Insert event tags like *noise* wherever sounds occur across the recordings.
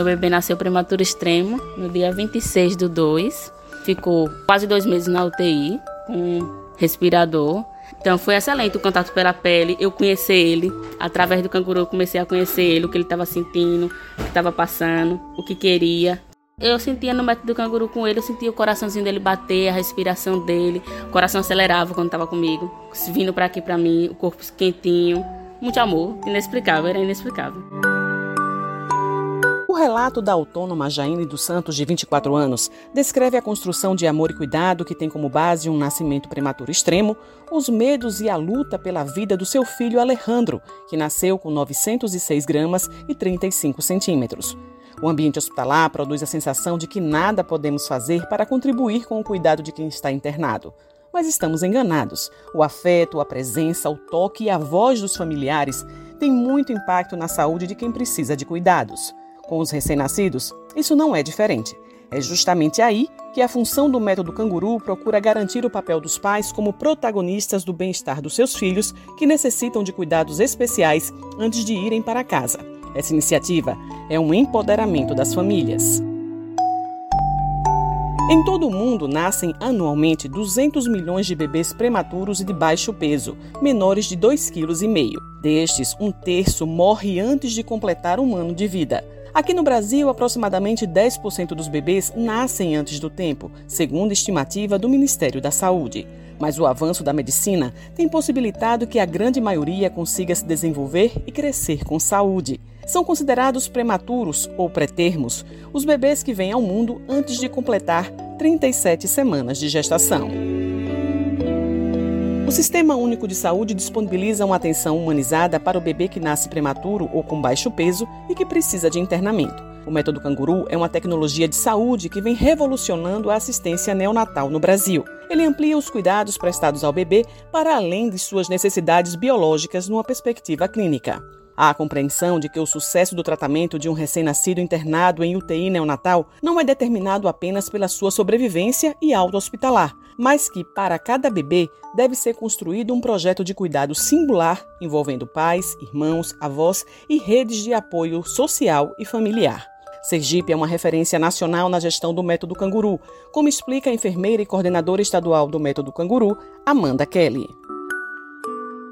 Meu bebê nasceu prematuro extremo no dia 26 do 2. Ficou quase dois meses na UTI, com respirador. Então foi excelente o contato pela pele, eu conhecer ele. Através do canguru eu comecei a conhecer ele, o que ele estava sentindo, o que estava passando, o que queria. Eu sentia no método do canguru com ele, eu sentia o coraçãozinho dele bater, a respiração dele, o coração acelerava quando estava comigo, vindo para aqui para mim, o corpo quentinho, muito amor, inexplicável, era inexplicável. O relato da autônoma Jaine dos Santos, de 24 anos, descreve a construção de amor e cuidado que tem como base um nascimento prematuro extremo, os medos e a luta pela vida do seu filho Alejandro, que nasceu com 906 gramas e 35 centímetros. O ambiente hospitalar produz a sensação de que nada podemos fazer para contribuir com o cuidado de quem está internado. Mas estamos enganados. O afeto, a presença, o toque e a voz dos familiares têm muito impacto na saúde de quem precisa de cuidados. Com os recém-nascidos, isso não é diferente. É justamente aí que a função do método canguru procura garantir o papel dos pais como protagonistas do bem-estar dos seus filhos que necessitam de cuidados especiais antes de irem para casa. Essa iniciativa é um empoderamento das famílias. Em todo o mundo nascem anualmente 200 milhões de bebês prematuros e de baixo peso, menores de 2,5 kg. Destes, um terço morre antes de completar um ano de vida. Aqui no Brasil, aproximadamente 10% dos bebês nascem antes do tempo, segundo estimativa do Ministério da Saúde. Mas o avanço da medicina tem possibilitado que a grande maioria consiga se desenvolver e crescer com saúde. São considerados prematuros ou pré-termos os bebês que vêm ao mundo antes de completar 37 semanas de gestação. O Sistema Único de Saúde disponibiliza uma atenção humanizada para o bebê que nasce prematuro ou com baixo peso e que precisa de internamento. O método canguru é uma tecnologia de saúde que vem revolucionando a assistência neonatal no Brasil. Ele amplia os cuidados prestados ao bebê para além de suas necessidades biológicas numa perspectiva clínica. Há a compreensão de que o sucesso do tratamento de um recém-nascido internado em UTI neonatal não é determinado apenas pela sua sobrevivência e alta hospitalar, mas que, para cada bebê, deve ser construído um projeto de cuidado singular envolvendo pais, irmãos, avós e redes de apoio social e familiar. Sergipe é uma referência nacional na gestão do método canguru, como explica a enfermeira e coordenadora estadual do método canguru, Amanda Kelly.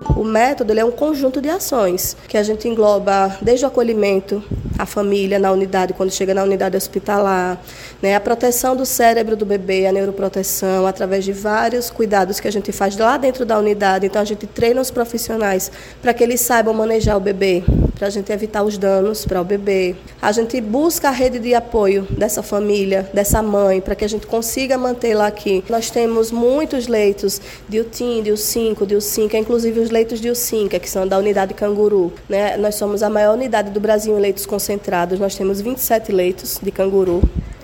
O método é um conjunto de ações que a gente engloba desde o acolhimento, a família na unidade, quando chega na unidade hospitalar, né, a proteção do cérebro do bebê, a neuroproteção, através de vários cuidados que a gente faz lá dentro da unidade. Então, a gente treina os profissionais para que eles saibam manejar o bebê, para a gente evitar os danos para o bebê. A gente busca a rede de apoio dessa família, dessa mãe, para que a gente consiga mantê-la aqui. Nós temos muitos leitos de UTIM, de U5, de U5, inclusive os leitos de U5, que são da unidade Canguru. Né? Nós somos a maior unidade do Brasil em leitos concentrados, nós temos 27 leitos de canguru.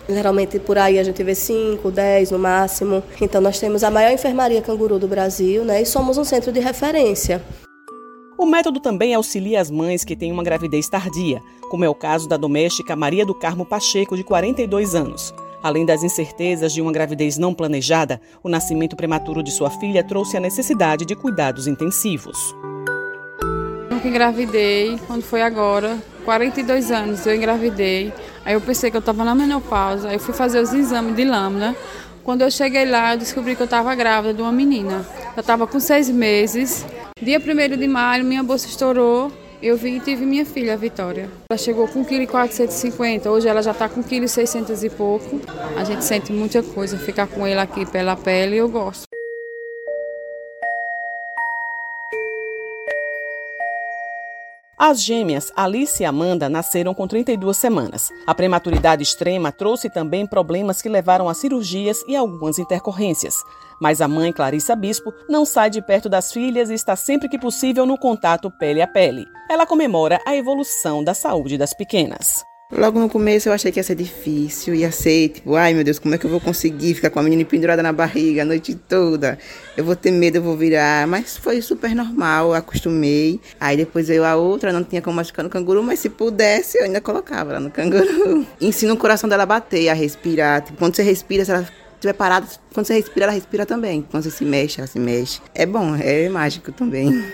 Geralmente por aí a gente vê 5, 10 no máximo. Então nós temos a maior enfermaria canguru do Brasil né? e somos um centro de referência. O método também auxilia as mães que têm uma gravidez tardia, como é o caso da doméstica Maria do Carmo Pacheco, de 42 anos. Além das incertezas de uma gravidez não planejada, o nascimento prematuro de sua filha trouxe a necessidade de cuidados intensivos. Eu engravidei, quando foi agora, 42 anos eu engravidei. Aí eu pensei que eu estava na menopausa, aí eu fui fazer os exames de lâmina. Quando eu cheguei lá, eu descobri que eu estava grávida de uma menina. Eu estava com seis meses Dia 1 de maio, minha bolsa estourou. Eu vim e tive minha filha, a Vitória. Ela chegou com 1,450 kg, hoje ela já está com 1,600 kg e pouco. A gente sente muita coisa, ficar com ele aqui pela pele, eu gosto. As gêmeas Alice e Amanda nasceram com 32 semanas. A prematuridade extrema trouxe também problemas que levaram a cirurgias e algumas intercorrências. Mas a mãe, Clarissa Bispo, não sai de perto das filhas e está sempre que possível no contato pele a pele. Ela comemora a evolução da saúde das pequenas. Logo no começo eu achei que ia ser difícil, ia ser tipo, ai meu Deus, como é que eu vou conseguir ficar com a menina pendurada na barriga a noite toda? Eu vou ter medo, eu vou virar. Mas foi super normal, acostumei. Aí depois eu a outra, não tinha como ficar no canguru, mas se pudesse eu ainda colocava lá no canguru. *laughs* Ensina o coração dela a bater, a respirar. Tipo, quando você respira, se ela estiver parada, quando você respira, ela respira também. Quando você se mexe, ela se mexe. É bom, é mágico também.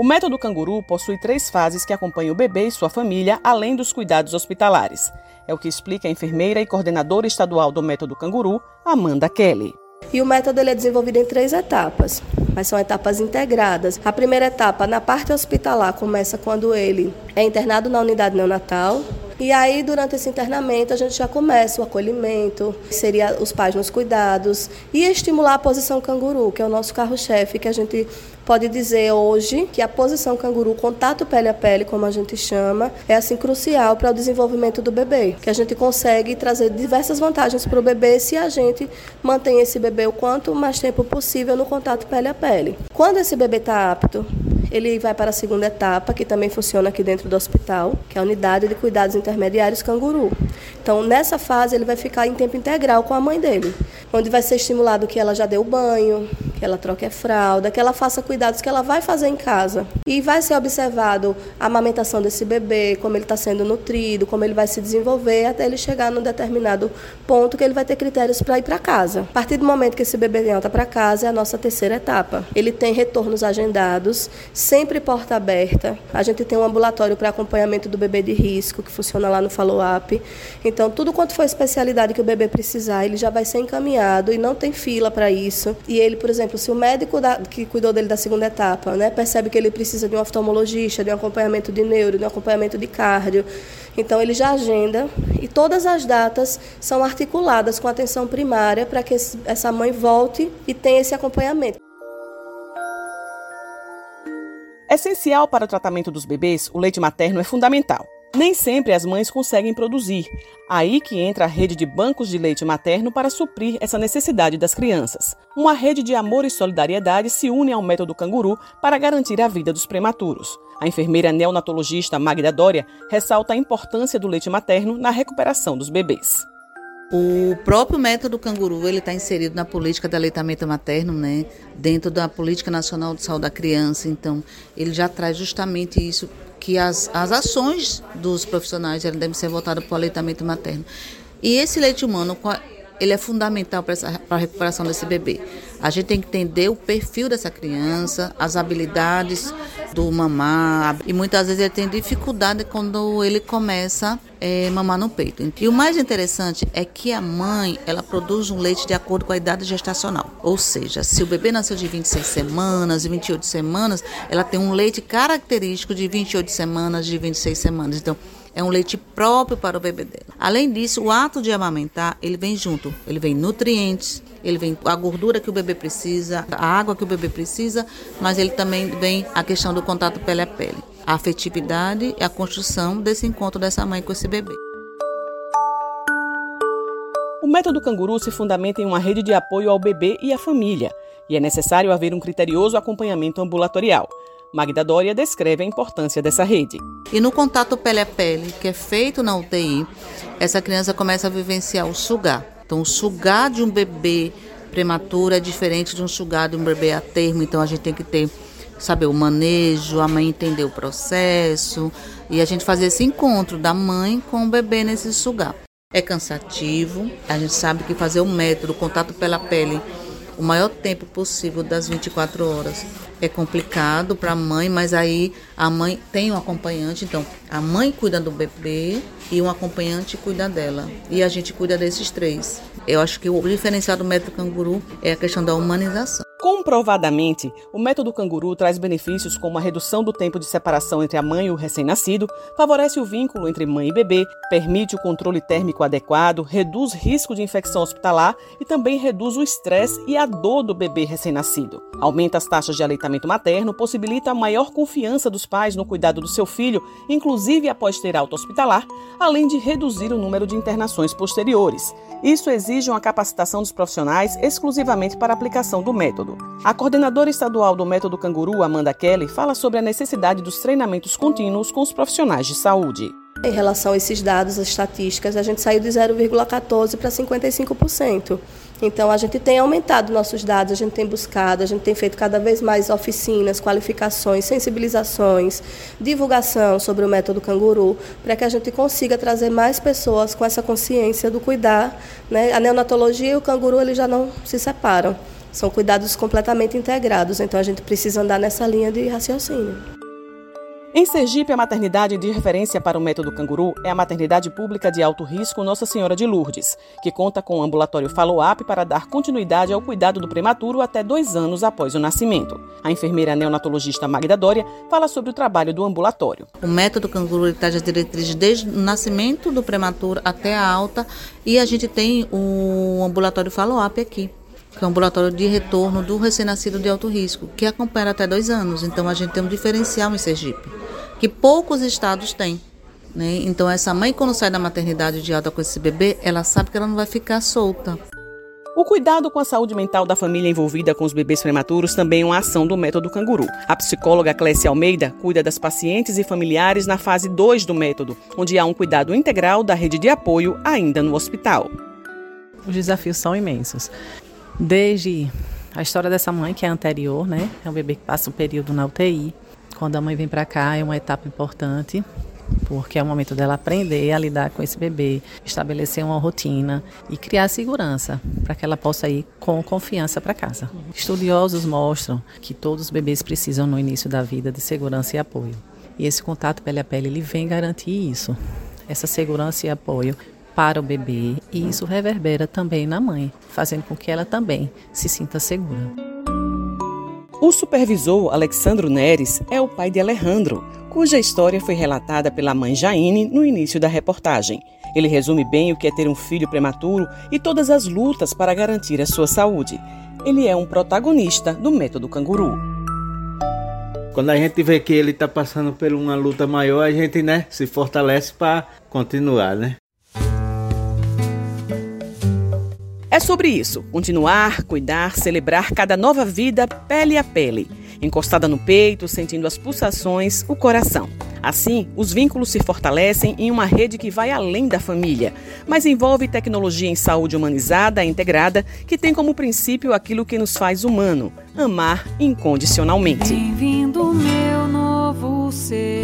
O método canguru possui três fases que acompanham o bebê e sua família, além dos cuidados hospitalares. É o que explica a enfermeira e coordenadora estadual do método canguru, Amanda Kelly. E o método ele é desenvolvido em três etapas, mas são etapas integradas. A primeira etapa, na parte hospitalar, começa quando ele é internado na unidade neonatal, e aí, durante esse internamento, a gente já começa o acolhimento, seria os pais nos cuidados, e estimular a posição canguru, que é o nosso carro-chefe, que a gente pode dizer hoje que a posição canguru, contato pele a pele, como a gente chama, é assim crucial para o desenvolvimento do bebê, que a gente consegue trazer diversas vantagens para o bebê se a gente mantém esse bebê o quanto mais tempo possível no contato pele a pele. Quando esse bebê está apto, ele vai para a segunda etapa, que também funciona aqui dentro do hospital, que é a unidade de cuidados intermediários canguru. Então, nessa fase, ele vai ficar em tempo integral com a mãe dele, onde vai ser estimulado que ela já deu banho, que ela troque a fralda, que ela faça cuidados que ela vai fazer em casa. E vai ser observado a amamentação desse bebê, como ele está sendo nutrido, como ele vai se desenvolver, até ele chegar num determinado ponto que ele vai ter critérios para ir para casa. A partir do momento que esse bebê volta para casa, é a nossa terceira etapa. Ele tem retornos agendados, sempre porta aberta. A gente tem um ambulatório para acompanhamento do bebê de risco, que funciona lá no follow-up. Então, tudo quanto for especialidade que o bebê precisar, ele já vai ser encaminhado e não tem fila para isso. E ele, por exemplo, se o médico da, que cuidou dele da segunda etapa né, percebe que ele precisa de um oftalmologista, de um acompanhamento de neuro, de um acompanhamento de cardio, então ele já agenda e todas as datas são articuladas com atenção primária para que essa mãe volte e tenha esse acompanhamento. Essencial para o tratamento dos bebês, o leite materno é fundamental. Nem sempre as mães conseguem produzir. Aí que entra a rede de bancos de leite materno para suprir essa necessidade das crianças. Uma rede de amor e solidariedade se une ao método canguru para garantir a vida dos prematuros. A enfermeira neonatologista Magda Dória ressalta a importância do leite materno na recuperação dos bebês. O próprio método canguru ele está inserido na política de aleitamento materno, né? Dentro da política nacional de saúde da criança. Então, ele já traz justamente isso que as, as ações dos profissionais devem ser voltadas para o aleitamento materno. E esse leite humano ele é fundamental para a recuperação desse bebê. A gente tem que entender o perfil dessa criança, as habilidades do mamar, e muitas vezes ele tem dificuldade quando ele começa é, mamar no peito. E o mais interessante é que a mãe, ela produz um leite de acordo com a idade gestacional. Ou seja, se o bebê nasceu de 26 semanas, e 28 semanas, ela tem um leite característico de 28 semanas, de 26 semanas. Então, é um leite próprio para o bebê dela. Além disso, o ato de amamentar, ele vem junto. Ele vem nutrientes, ele vem a gordura que o bebê precisa, a água que o bebê precisa, mas ele também vem a questão do contato pele a pele. A afetividade e a construção desse encontro dessa mãe com esse bebê. O método canguru se fundamenta em uma rede de apoio ao bebê e à família, e é necessário haver um criterioso acompanhamento ambulatorial. Magda Doria descreve a importância dessa rede. E no contato pele a pele, que é feito na UTI, essa criança começa a vivenciar o sugar. Então, o sugar de um bebê prematuro é diferente de um sugar de um bebê a termo, então a gente tem que ter saber o manejo, a mãe entender o processo e a gente fazer esse encontro da mãe com o bebê nesse sugar. É cansativo, a gente sabe que fazer o método, o contato pela pele, o maior tempo possível das 24 horas é complicado para a mãe, mas aí a mãe tem um acompanhante, então a mãe cuida do bebê e um acompanhante cuida dela. E a gente cuida desses três. Eu acho que o diferencial do método canguru é a questão da humanização. Comprovadamente, o método canguru traz benefícios como a redução do tempo de separação entre a mãe e o recém-nascido, favorece o vínculo entre mãe e bebê, permite o controle térmico adequado, reduz risco de infecção hospitalar e também reduz o estresse e a dor do bebê recém-nascido. Aumenta as taxas de aleitamento materno, possibilita a maior confiança dos pais no cuidado do seu filho, inclusive após ter alta hospitalar, além de reduzir o número de internações posteriores. Isso exige uma capacitação dos profissionais exclusivamente para a aplicação do método. A coordenadora estadual do Método Canguru, Amanda Kelly, fala sobre a necessidade dos treinamentos contínuos com os profissionais de saúde. Em relação a esses dados, as estatísticas, a gente saiu de 0,14% para 55%. Então, a gente tem aumentado nossos dados, a gente tem buscado, a gente tem feito cada vez mais oficinas, qualificações, sensibilizações, divulgação sobre o método canguru, para que a gente consiga trazer mais pessoas com essa consciência do cuidar. Né? A neonatologia e o canguru eles já não se separam. São cuidados completamente integrados, então a gente precisa andar nessa linha de raciocínio. Em Sergipe, a maternidade de referência para o método canguru é a maternidade pública de alto risco Nossa Senhora de Lourdes, que conta com um ambulatório follow-up para dar continuidade ao cuidado do prematuro até dois anos após o nascimento. A enfermeira neonatologista Magda Dória fala sobre o trabalho do ambulatório. O método canguru está as diretrizes desde o nascimento do prematuro até a alta e a gente tem o ambulatório follow-up aqui que é um ambulatório de retorno do recém-nascido de alto risco, que acompanha até dois anos. Então a gente tem um diferencial em Sergipe, que poucos estados têm. Né? Então essa mãe quando sai da maternidade de alta com esse bebê, ela sabe que ela não vai ficar solta. O cuidado com a saúde mental da família envolvida com os bebês prematuros também é uma ação do método canguru. A psicóloga Clécia Almeida cuida das pacientes e familiares na fase 2 do método, onde há um cuidado integral da rede de apoio ainda no hospital. Os desafios são imensos. Desde a história dessa mãe, que é anterior, né? É um bebê que passa um período na UTI. Quando a mãe vem para cá, é uma etapa importante, porque é o momento dela aprender a lidar com esse bebê, estabelecer uma rotina e criar segurança para que ela possa ir com confiança para casa. Estudiosos mostram que todos os bebês precisam no início da vida de segurança e apoio. E esse contato pele a pele ele vem garantir isso, essa segurança e apoio para o bebê e isso reverbera também na mãe, fazendo com que ela também se sinta segura. O supervisor Alexandro Neres é o pai de Alejandro, cuja história foi relatada pela mãe Jaine no início da reportagem. Ele resume bem o que é ter um filho prematuro e todas as lutas para garantir a sua saúde. Ele é um protagonista do método canguru. Quando a gente vê que ele está passando por uma luta maior, a gente né, se fortalece para continuar, né? É sobre isso: continuar, cuidar, celebrar cada nova vida pele a pele, encostada no peito, sentindo as pulsações, o coração. Assim, os vínculos se fortalecem em uma rede que vai além da família, mas envolve tecnologia em saúde humanizada, integrada, que tem como princípio aquilo que nos faz humano: amar incondicionalmente. Bem-vindo, meu novo ser,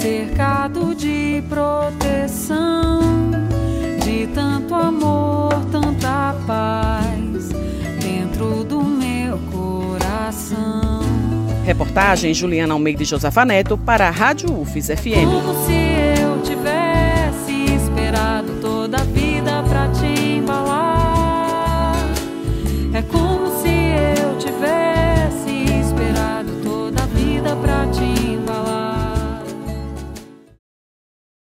cercado de proteção, de tanto amor, paz dentro do meu coração. Reportagem Juliana Almeida e Josafa Neto para a Rádio UFES FM. Como se eu tivesse esperado toda a vida pra te embalar. É como